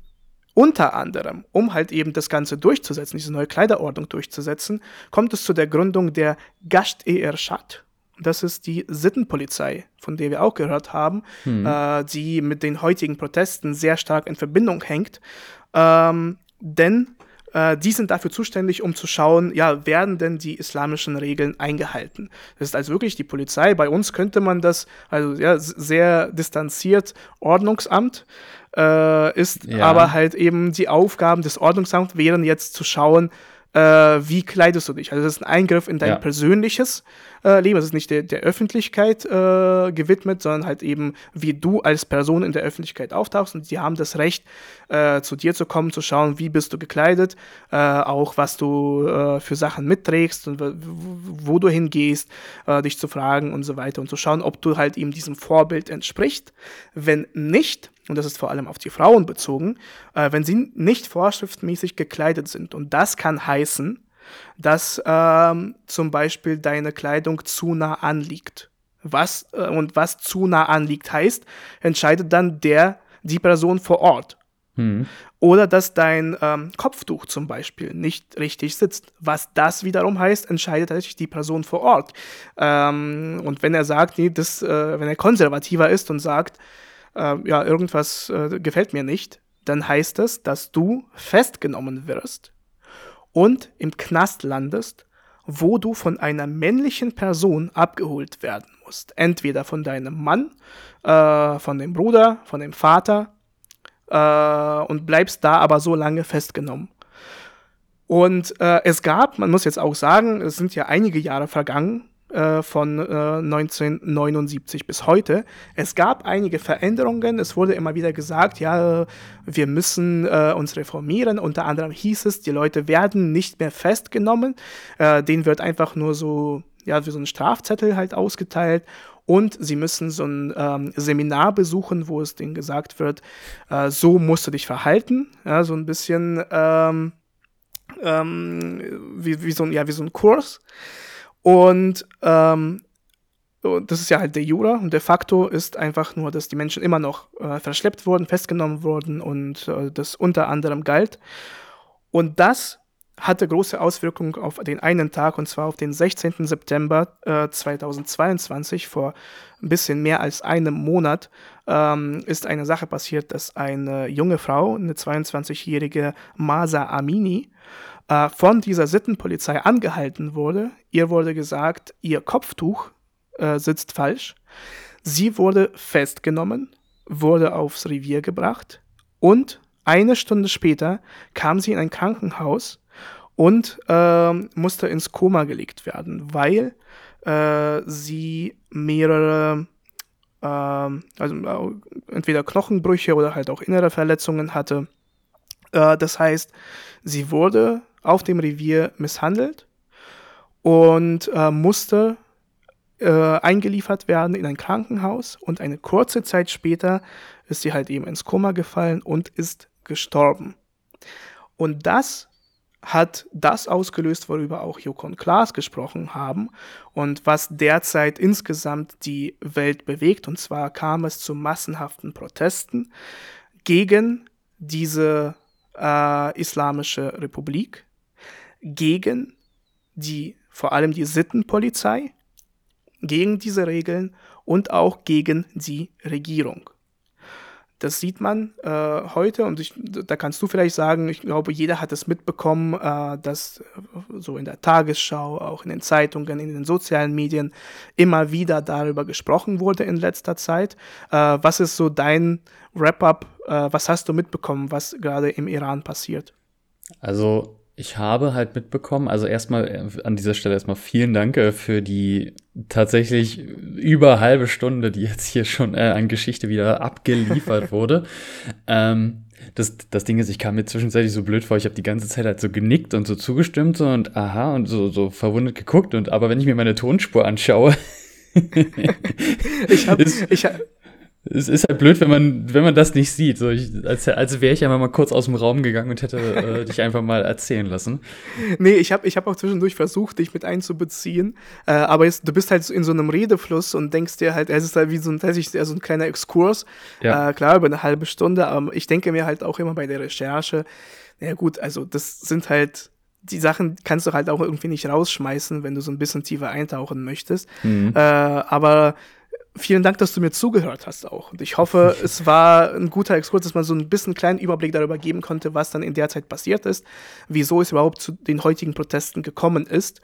unter anderem, um halt eben das Ganze durchzusetzen, diese neue Kleiderordnung durchzusetzen, kommt es zu der Gründung der Gasht-e-Erschat. Das ist die Sittenpolizei, von der wir auch gehört haben, hm. äh, die mit den heutigen Protesten sehr stark in Verbindung hängt. Ähm, denn äh, die sind dafür zuständig, um zu schauen, ja, werden denn die islamischen Regeln eingehalten? Das ist also wirklich die Polizei. Bei uns könnte man das, also ja, sehr distanziert Ordnungsamt äh, ist, ja. aber halt eben die Aufgaben des Ordnungsamts wären jetzt zu schauen, äh, wie kleidest du dich? Also das ist ein Eingriff in dein ja. persönliches äh, Leben. Das ist nicht der, der Öffentlichkeit äh, gewidmet, sondern halt eben, wie du als Person in der Öffentlichkeit auftauchst. Und die haben das Recht, äh, zu dir zu kommen, zu schauen, wie bist du gekleidet, äh, auch was du äh, für Sachen mitträgst und wo du hingehst, dich zu fragen und so weiter und zu schauen, ob du halt eben diesem Vorbild entsprichst. Wenn nicht, und das ist vor allem auf die Frauen bezogen, äh, wenn sie nicht vorschriftmäßig gekleidet sind. Und das kann heißen, dass ähm, zum Beispiel deine Kleidung zu nah anliegt. Was äh, und was zu nah anliegt heißt, entscheidet dann der die Person vor Ort. Hm. Oder dass dein ähm, Kopftuch zum Beispiel nicht richtig sitzt. Was das wiederum heißt, entscheidet tatsächlich die Person vor Ort. Ähm, und wenn er sagt, nee, das, äh, wenn er konservativer ist und sagt, äh, ja, irgendwas äh, gefällt mir nicht, dann heißt es, dass du festgenommen wirst und im Knast landest, wo du von einer männlichen Person abgeholt werden musst. Entweder von deinem Mann, äh, von dem Bruder, von dem Vater äh, und bleibst da aber so lange festgenommen. Und äh, es gab, man muss jetzt auch sagen, es sind ja einige Jahre vergangen, äh, von äh, 1979 bis heute. Es gab einige Veränderungen. Es wurde immer wieder gesagt, ja, wir müssen äh, uns reformieren. Unter anderem hieß es, die Leute werden nicht mehr festgenommen. Äh, denen wird einfach nur so, ja, wie so ein Strafzettel halt ausgeteilt. Und sie müssen so ein ähm, Seminar besuchen, wo es denen gesagt wird, äh, so musst du dich verhalten. Ja, so ein bisschen ähm, ähm, wie, wie, so ein, ja, wie so ein Kurs. Und ähm, das ist ja halt der Jura und de facto ist einfach nur, dass die Menschen immer noch äh, verschleppt wurden, festgenommen wurden und äh, das unter anderem galt. Und das hatte große Auswirkungen auf den einen Tag und zwar auf den 16. September äh, 2022 vor ein bisschen mehr als einem Monat ähm, ist eine Sache passiert, dass eine junge Frau, eine 22-jährige Masa Amini, äh, von dieser Sittenpolizei angehalten wurde. Ihr wurde gesagt, ihr Kopftuch äh, sitzt falsch. Sie wurde festgenommen, wurde aufs Revier gebracht und eine Stunde später kam sie in ein Krankenhaus und äh, musste ins Koma gelegt werden, weil äh, sie mehrere, äh, also äh, entweder Knochenbrüche oder halt auch innere Verletzungen hatte. Äh, das heißt, sie wurde auf dem Revier misshandelt und äh, musste äh, eingeliefert werden in ein Krankenhaus und eine kurze Zeit später ist sie halt eben ins Koma gefallen und ist gestorben. Und das hat das ausgelöst, worüber auch Joko und Klaas gesprochen haben und was derzeit insgesamt die Welt bewegt. Und zwar kam es zu massenhaften Protesten gegen diese äh, Islamische Republik, gegen die, vor allem die Sittenpolizei, gegen diese Regeln und auch gegen die Regierung. Das sieht man äh, heute und ich, da kannst du vielleicht sagen, ich glaube, jeder hat es mitbekommen, äh, dass so in der Tagesschau, auch in den Zeitungen, in den sozialen Medien immer wieder darüber gesprochen wurde in letzter Zeit. Äh, was ist so dein Wrap-up? Äh, was hast du mitbekommen, was gerade im Iran passiert? Also ich habe halt mitbekommen, also erstmal äh, an dieser Stelle erstmal vielen Dank äh, für die tatsächlich über halbe Stunde, die jetzt hier schon äh, an Geschichte wieder abgeliefert [laughs] wurde. ähm, das, das Ding ist, ich kam mir zwischenzeitlich so blöd vor, ich habe die ganze Zeit halt so genickt und so zugestimmt und aha und so, so verwundert geguckt und aber wenn ich mir meine Tonspur anschaue, ich [laughs] habe ich hab, [laughs] es ist halt blöd, wenn man, wenn man das nicht sieht. So, ich, als als wäre ich einfach mal kurz aus dem Raum gegangen und hätte äh, [laughs] dich einfach mal erzählen lassen. Nee, ich habe ich hab auch zwischendurch versucht, dich mit einzubeziehen. Äh, aber jetzt, du bist halt in so einem Redefluss und denkst dir halt, es ist halt wie so ein, so ein kleiner Exkurs. Ja. Äh, klar, über eine halbe Stunde. Aber ich denke mir halt auch immer bei der Recherche, naja gut, also das sind halt die Sachen kannst du halt auch irgendwie nicht rausschmeißen, wenn du so ein bisschen tiefer eintauchen möchtest. Mhm. Äh, aber vielen Dank, dass du mir zugehört hast auch. Und ich hoffe, [laughs] es war ein guter Exkurs, dass man so ein bisschen einen kleinen Überblick darüber geben konnte, was dann in der Zeit passiert ist, wieso es überhaupt zu den heutigen Protesten gekommen ist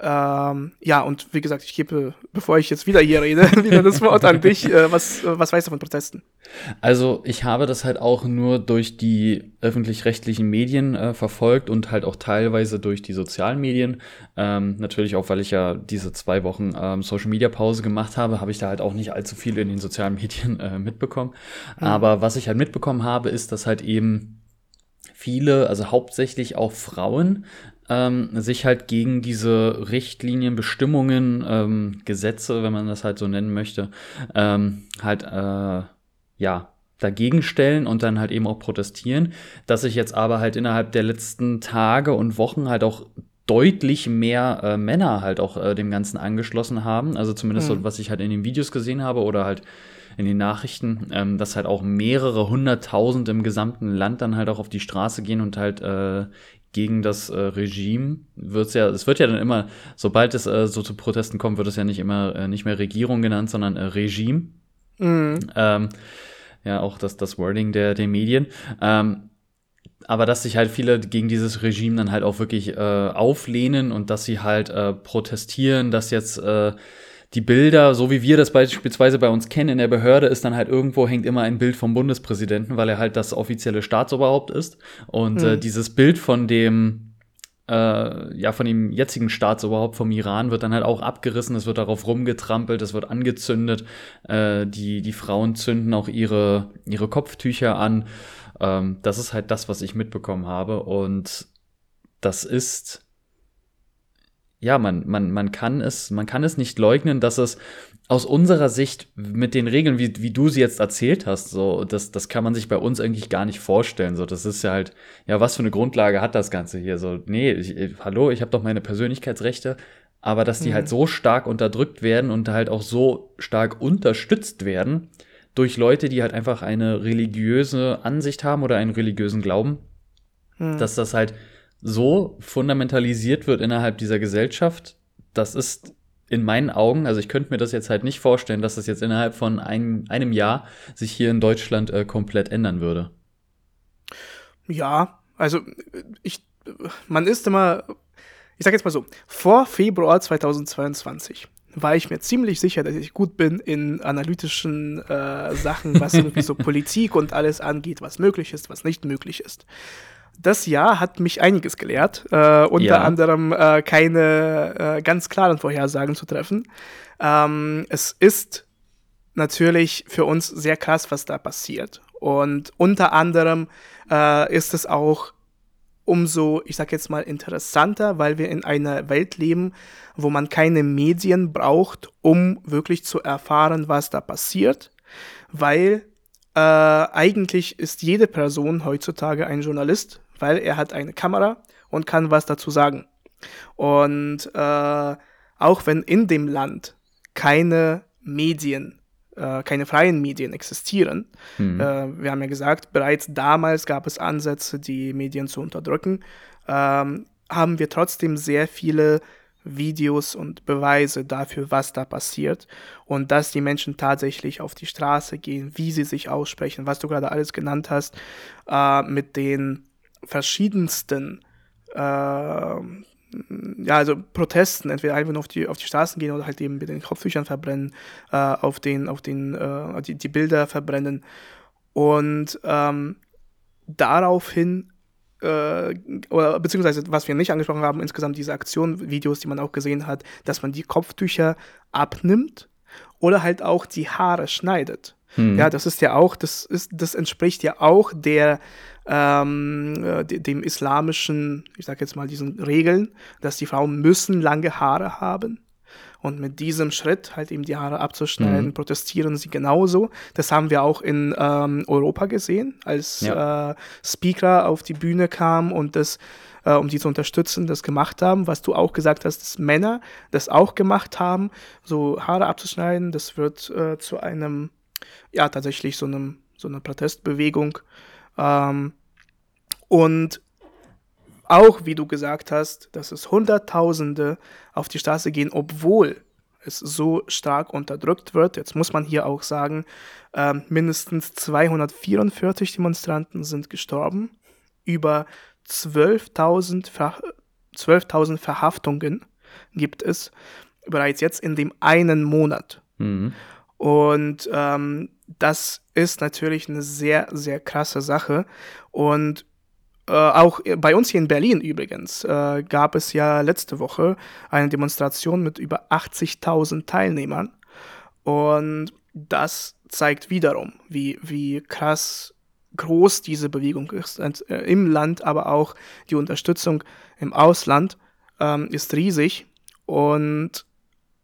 ähm, ja, und wie gesagt, ich gebe, bevor ich jetzt wieder hier rede, [laughs] wieder das Wort an dich. Äh, was, was weißt du von Protesten? Also, ich habe das halt auch nur durch die öffentlich-rechtlichen Medien äh, verfolgt und halt auch teilweise durch die sozialen Medien. Ähm, natürlich auch, weil ich ja diese zwei Wochen ähm, Social-Media-Pause gemacht habe, habe ich da halt auch nicht allzu viel in den sozialen [laughs] Medien äh, mitbekommen. Mhm. Aber was ich halt mitbekommen habe, ist, dass halt eben viele, also hauptsächlich auch Frauen, ähm, sich halt gegen diese Richtlinien, Bestimmungen, ähm, Gesetze, wenn man das halt so nennen möchte, ähm, halt äh, ja dagegen stellen und dann halt eben auch protestieren, dass sich jetzt aber halt innerhalb der letzten Tage und Wochen halt auch deutlich mehr äh, Männer halt auch äh, dem Ganzen angeschlossen haben. Also zumindest mhm. so, was ich halt in den Videos gesehen habe oder halt in den Nachrichten, ähm, dass halt auch mehrere hunderttausend im gesamten Land dann halt auch auf die Straße gehen und halt äh, gegen das äh, Regime wird's ja, es wird ja dann immer, sobald es äh, so zu Protesten kommt, wird es ja nicht immer äh, nicht mehr Regierung genannt, sondern äh, Regime. Mhm. Ähm, ja, auch das, das Wording der, der Medien. Ähm, aber dass sich halt viele gegen dieses Regime dann halt auch wirklich äh, auflehnen und dass sie halt äh, protestieren, dass jetzt äh, die Bilder, so wie wir das beispielsweise bei uns kennen in der Behörde, ist dann halt irgendwo hängt immer ein Bild vom Bundespräsidenten, weil er halt das offizielle Staatsoberhaupt ist. Und mhm. äh, dieses Bild von dem, äh, ja, von dem jetzigen Staatsoberhaupt vom Iran wird dann halt auch abgerissen, es wird darauf rumgetrampelt, es wird angezündet, äh, die, die Frauen zünden auch ihre, ihre Kopftücher an. Ähm, das ist halt das, was ich mitbekommen habe. Und das ist ja, man, man, man kann es, man kann es nicht leugnen, dass es aus unserer Sicht mit den Regeln, wie, wie du sie jetzt erzählt hast, so, das, das kann man sich bei uns eigentlich gar nicht vorstellen. So, das ist ja halt, ja, was für eine Grundlage hat das Ganze hier? So, nee, ich, hallo, ich habe doch meine Persönlichkeitsrechte, aber dass die mhm. halt so stark unterdrückt werden und halt auch so stark unterstützt werden durch Leute, die halt einfach eine religiöse Ansicht haben oder einen religiösen Glauben, mhm. dass das halt so fundamentalisiert wird innerhalb dieser Gesellschaft, das ist in meinen Augen, also ich könnte mir das jetzt halt nicht vorstellen, dass das jetzt innerhalb von einem, einem Jahr sich hier in Deutschland äh, komplett ändern würde. Ja, also ich, man ist immer, ich sag jetzt mal so, vor Februar 2022 war ich mir ziemlich sicher, dass ich gut bin in analytischen äh, Sachen, was irgendwie so [laughs] Politik und alles angeht, was möglich ist, was nicht möglich ist das Jahr hat mich einiges gelehrt, äh, unter ja. anderem äh, keine äh, ganz klaren Vorhersagen zu treffen. Ähm, es ist natürlich für uns sehr krass, was da passiert. Und unter anderem äh, ist es auch umso, ich sag jetzt mal, interessanter, weil wir in einer Welt leben, wo man keine Medien braucht, um wirklich zu erfahren, was da passiert, weil äh, eigentlich ist jede Person heutzutage ein Journalist, weil er hat eine Kamera und kann was dazu sagen. Und äh, auch wenn in dem Land keine Medien, äh, keine freien Medien existieren, mhm. äh, wir haben ja gesagt, bereits damals gab es Ansätze, die Medien zu unterdrücken, ähm, haben wir trotzdem sehr viele Videos und Beweise dafür, was da passiert und dass die Menschen tatsächlich auf die Straße gehen, wie sie sich aussprechen, was du gerade alles genannt hast, äh, mit den verschiedensten äh, ja, also Protesten, entweder einfach nur auf die, auf die Straßen gehen oder halt eben mit den Kopftüchern verbrennen, äh, auf den, auf den, äh, die, die Bilder verbrennen. Und ähm, daraufhin äh, oder beziehungsweise was wir nicht angesprochen haben, insgesamt diese Aktion-Videos, die man auch gesehen hat, dass man die Kopftücher abnimmt oder halt auch die Haare schneidet. Hm. Ja, das ist ja auch, das ist, das entspricht ja auch der ähm, äh, dem islamischen, ich sag jetzt mal diesen Regeln, dass die Frauen müssen lange Haare haben. Und mit diesem Schritt, halt eben die Haare abzuschneiden, mhm. protestieren sie genauso. Das haben wir auch in ähm, Europa gesehen, als ja. äh, Speaker auf die Bühne kam und das, äh, um die zu unterstützen, das gemacht haben. Was du auch gesagt hast, dass Männer das auch gemacht haben, so Haare abzuschneiden, das wird äh, zu einem, ja, tatsächlich so einem, so einer Protestbewegung. Ähm, und auch, wie du gesagt hast, dass es Hunderttausende auf die Straße gehen, obwohl es so stark unterdrückt wird. Jetzt muss man hier auch sagen, äh, mindestens 244 Demonstranten sind gestorben, über 12.000 Ver 12 Verhaftungen gibt es bereits jetzt in dem einen Monat. Mhm. Und ähm, das ist natürlich eine sehr, sehr krasse Sache. Und äh, auch bei uns hier in Berlin übrigens äh, gab es ja letzte Woche eine Demonstration mit über 80.000 Teilnehmern. Und das zeigt wiederum, wie, wie krass groß diese Bewegung ist äh, im Land, aber auch die Unterstützung im Ausland ähm, ist riesig. Und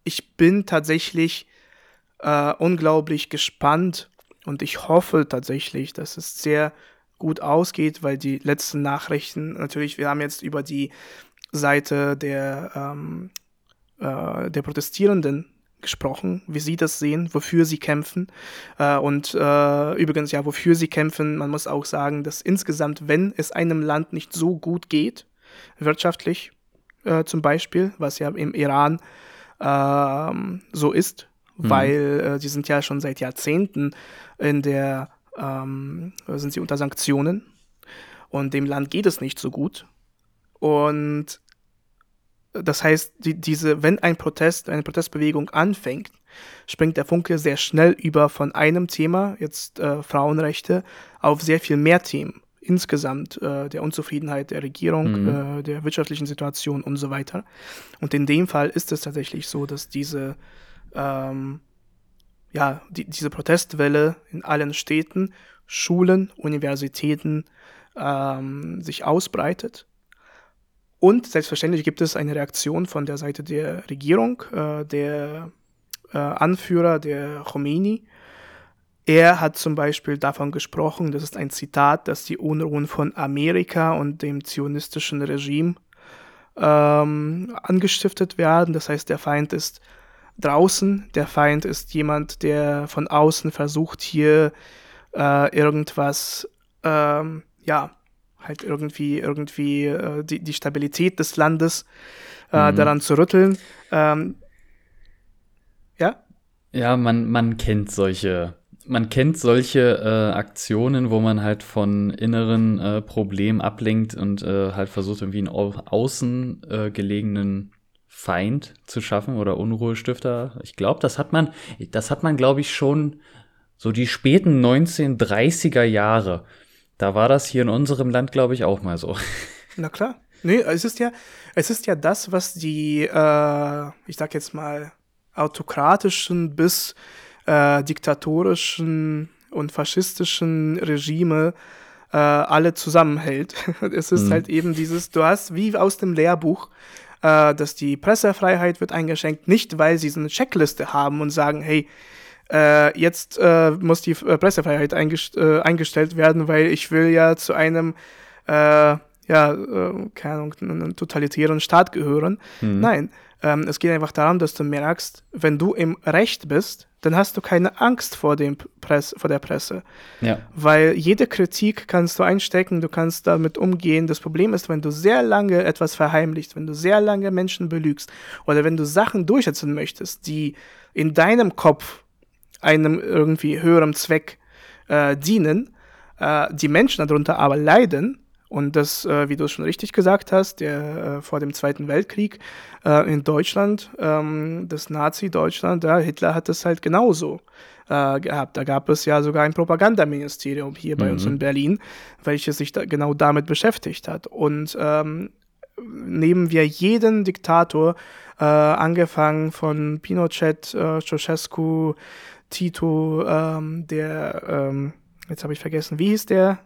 ich bin tatsächlich äh, unglaublich gespannt und ich hoffe tatsächlich, dass es sehr gut ausgeht, weil die letzten Nachrichten natürlich, wir haben jetzt über die Seite der, ähm, äh, der Protestierenden gesprochen, wie sie das sehen, wofür sie kämpfen. Äh, und äh, übrigens, ja, wofür sie kämpfen, man muss auch sagen, dass insgesamt, wenn es einem Land nicht so gut geht, wirtschaftlich äh, zum Beispiel, was ja im Iran ähm, so ist, mhm. weil äh, sie sind ja schon seit Jahrzehnten in der ähm, sind sie unter Sanktionen und dem Land geht es nicht so gut. Und das heißt, die, diese, wenn ein Protest, eine Protestbewegung anfängt, springt der Funke sehr schnell über von einem Thema, jetzt äh, Frauenrechte, auf sehr viel mehr Themen. Insgesamt äh, der Unzufriedenheit der Regierung, mhm. äh, der wirtschaftlichen Situation und so weiter. Und in dem Fall ist es tatsächlich so, dass diese ähm, ja, die, diese Protestwelle in allen Städten, Schulen, Universitäten ähm, sich ausbreitet. Und selbstverständlich gibt es eine Reaktion von der Seite der Regierung, äh, der äh, Anführer der Khomeini. Er hat zum Beispiel davon gesprochen, das ist ein Zitat, dass die Unruhen von Amerika und dem zionistischen Regime ähm, angestiftet werden. Das heißt, der Feind ist draußen. Der Feind ist jemand, der von außen versucht, hier äh, irgendwas, ähm, ja, halt irgendwie, irgendwie äh, die, die Stabilität des Landes äh, mhm. daran zu rütteln. Ähm, ja? Ja, man, man kennt solche, man kennt solche äh, Aktionen, wo man halt von inneren äh, Problemen ablenkt und äh, halt versucht, irgendwie einen außen äh, gelegenen Feind zu schaffen oder Unruhestifter. Ich glaube, das hat man, das hat man, glaube ich, schon so die späten 1930er Jahre. Da war das hier in unserem Land, glaube ich, auch mal so. [laughs] Na klar. Nee, es ist ja, es ist ja das, was die, äh, ich sag jetzt mal, autokratischen bis äh, diktatorischen und faschistischen Regime äh, alle zusammenhält. [laughs] es ist mhm. halt eben dieses, du hast wie aus dem Lehrbuch äh, dass die Pressefreiheit wird eingeschränkt, nicht weil sie so eine Checkliste haben und sagen, hey, äh, jetzt äh, muss die äh, Pressefreiheit eingest äh, eingestellt werden, weil ich will ja zu einem äh, ja, keine Ahnung, einen totalitären Staat gehören. Mhm. Nein, ähm, es geht einfach darum, dass du merkst, wenn du im Recht bist, dann hast du keine Angst vor, dem Press, vor der Presse. Ja. Weil jede Kritik kannst du einstecken, du kannst damit umgehen. Das Problem ist, wenn du sehr lange etwas verheimlichst, wenn du sehr lange Menschen belügst oder wenn du Sachen durchsetzen möchtest, die in deinem Kopf einem irgendwie höherem Zweck äh, dienen, äh, die Menschen darunter aber leiden, und das, äh, wie du es schon richtig gesagt hast, der äh, vor dem Zweiten Weltkrieg äh, in Deutschland, ähm, das Nazi-Deutschland, ja, Hitler hat das halt genauso äh, gehabt. Da gab es ja sogar ein Propagandaministerium hier bei mhm. uns in Berlin, welches sich da genau damit beschäftigt hat. Und ähm, nehmen wir jeden Diktator, äh, angefangen von Pinochet, äh, Ceausescu, Tito, ähm, der, ähm, jetzt habe ich vergessen, wie hieß der?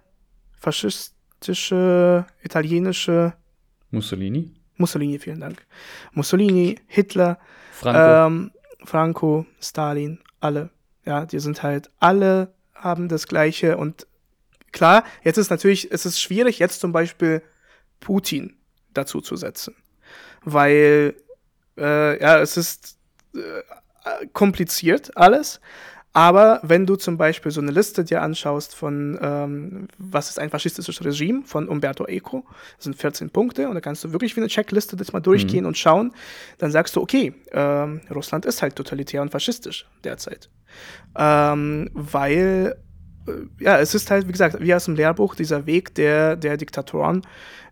Faschistische, italienische. Mussolini? Mussolini, vielen Dank. Mussolini, Hitler, Franco, ähm, Franco Stalin, alle. Ja, die sind halt, alle haben das Gleiche und klar, jetzt ist natürlich, es ist schwierig, jetzt zum Beispiel Putin dazu zu setzen. Weil, äh, ja, es ist äh, kompliziert alles. Aber wenn du zum Beispiel so eine Liste dir anschaust von, ähm, was ist ein faschistisches Regime von Umberto Eco, das sind 14 Punkte und da kannst du wirklich wie eine Checkliste das mal durchgehen mhm. und schauen, dann sagst du, okay, ähm, Russland ist halt totalitär und faschistisch derzeit. Ähm, weil ja, es ist halt, wie gesagt, wie aus dem Lehrbuch, dieser Weg der, der Diktatoren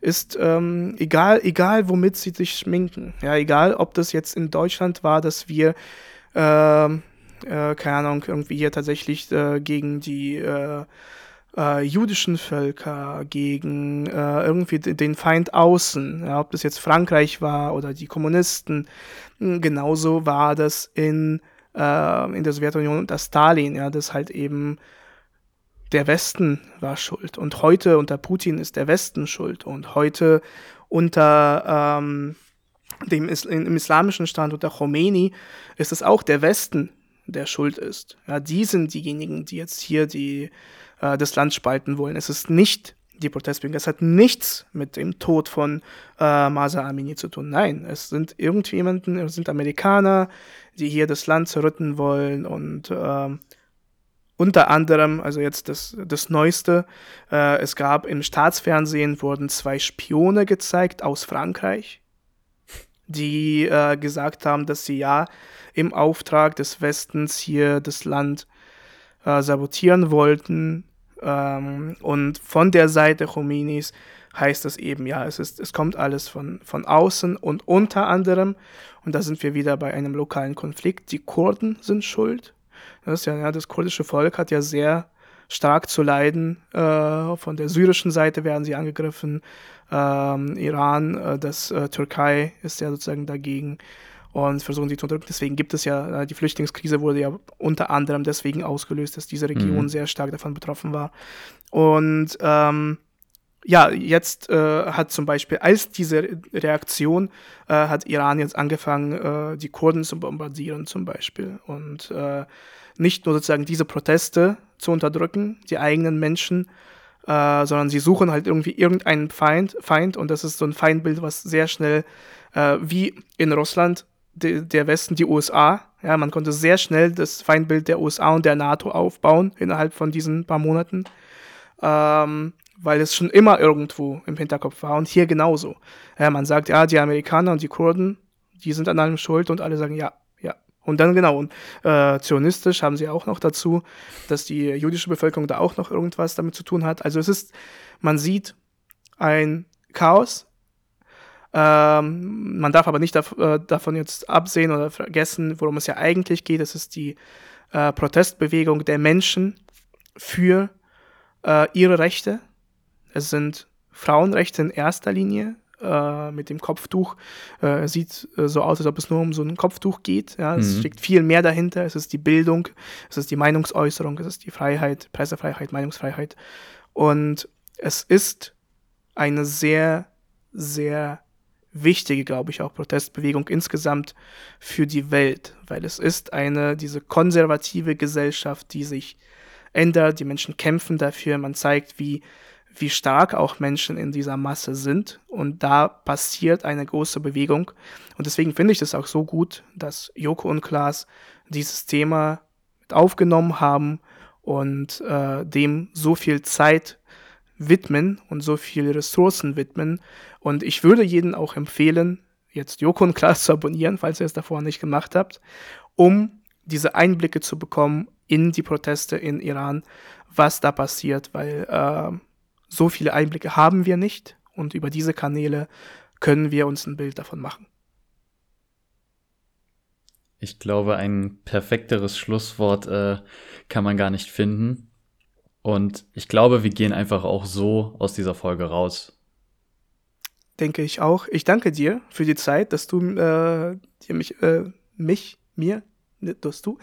ist ähm, egal, egal womit sie sich schminken. Ja, egal, ob das jetzt in Deutschland war, dass wir, äh, äh, keine Ahnung, irgendwie hier tatsächlich äh, gegen die äh, äh, jüdischen Völker, gegen äh, irgendwie den Feind außen, ja, ob das jetzt Frankreich war oder die Kommunisten, genauso war das in, in der Sowjetunion unter Stalin, ja, das halt eben der Westen war schuld. Und heute unter Putin ist der Westen schuld. Und heute unter ähm, dem Is im islamischen Stand, unter Khomeini, ist es auch der Westen, der schuld ist. Ja, die sind diejenigen, die jetzt hier die, äh, das Land spalten wollen. Es ist nicht die Protestbewegung. Es hat nichts mit dem Tod von äh, Masa Amini zu tun. Nein, es sind irgendjemanden, es sind Amerikaner, die hier das Land zerrütten wollen und äh, unter anderem, also jetzt das, das Neueste, äh, es gab im Staatsfernsehen wurden zwei Spione gezeigt aus Frankreich, die äh, gesagt haben, dass sie ja im Auftrag des Westens hier das Land äh, sabotieren wollten. Ähm, und von der Seite Khomeinis heißt es eben, ja, es, ist, es kommt alles von, von außen und unter anderem, und da sind wir wieder bei einem lokalen Konflikt, die Kurden sind schuld das, ja, das kurdische Volk hat ja sehr stark zu leiden. Äh, von der syrischen Seite werden sie angegriffen. Ähm, Iran, äh, das äh, Türkei ist ja sozusagen dagegen und versuchen sie zu unterdrücken. Deswegen gibt es ja, äh, die Flüchtlingskrise wurde ja unter anderem deswegen ausgelöst, dass diese Region mhm. sehr stark davon betroffen war. Und ähm, ja, jetzt äh, hat zum Beispiel als diese Reaktion äh, hat Iran jetzt angefangen, äh, die Kurden zu bombardieren zum Beispiel und äh, nicht nur sozusagen diese Proteste zu unterdrücken, die eigenen Menschen, äh, sondern sie suchen halt irgendwie irgendeinen Feind, Feind und das ist so ein Feindbild, was sehr schnell äh, wie in Russland de, der Westen die USA, ja, man konnte sehr schnell das Feindbild der USA und der NATO aufbauen innerhalb von diesen paar Monaten. Ähm, weil es schon immer irgendwo im Hinterkopf war und hier genauso. Ja, man sagt, ja, die Amerikaner und die Kurden, die sind an allem schuld und alle sagen, ja. Und dann genau, und äh, zionistisch haben sie auch noch dazu, dass die jüdische Bevölkerung da auch noch irgendwas damit zu tun hat. Also es ist, man sieht ein Chaos. Ähm, man darf aber nicht dav äh, davon jetzt absehen oder vergessen, worum es ja eigentlich geht. Es ist die äh, Protestbewegung der Menschen für äh, ihre Rechte es sind Frauenrechte in erster Linie äh, mit dem Kopftuch. Äh, sieht äh, so aus, als ob es nur um so ein Kopftuch geht. Ja? Es mhm. steckt viel mehr dahinter. Es ist die Bildung, es ist die Meinungsäußerung, es ist die Freiheit, Pressefreiheit, Meinungsfreiheit. Und es ist eine sehr, sehr wichtige, glaube ich, auch Protestbewegung insgesamt für die Welt, weil es ist eine, diese konservative Gesellschaft, die sich ändert, die Menschen kämpfen dafür, man zeigt, wie wie stark auch Menschen in dieser Masse sind. Und da passiert eine große Bewegung. Und deswegen finde ich es auch so gut, dass Joko und Klaas dieses Thema mit aufgenommen haben und äh, dem so viel Zeit widmen und so viele Ressourcen widmen. Und ich würde jeden auch empfehlen, jetzt Joko und Klaas zu abonnieren, falls ihr es davor nicht gemacht habt, um diese Einblicke zu bekommen in die Proteste in Iran, was da passiert, weil äh, so viele Einblicke haben wir nicht und über diese Kanäle können wir uns ein Bild davon machen. Ich glaube, ein perfekteres Schlusswort äh, kann man gar nicht finden. Und ich glaube, wir gehen einfach auch so aus dieser Folge raus. Denke ich auch. Ich danke dir für die Zeit, dass du äh, dir mich, äh, mich, mir, dass du.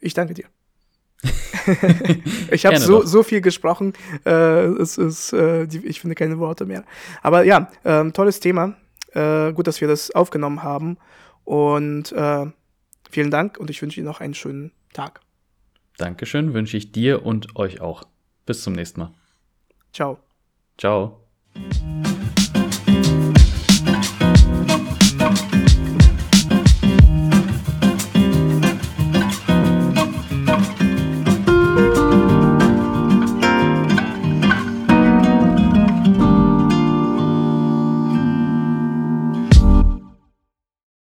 Ich danke dir. [laughs] ich habe so, so viel gesprochen, äh, es ist, äh, die, ich finde keine Worte mehr. Aber ja, äh, tolles Thema. Äh, gut, dass wir das aufgenommen haben. Und äh, vielen Dank und ich wünsche Ihnen noch einen schönen Tag. Dankeschön, wünsche ich dir und euch auch. Bis zum nächsten Mal. Ciao. Ciao.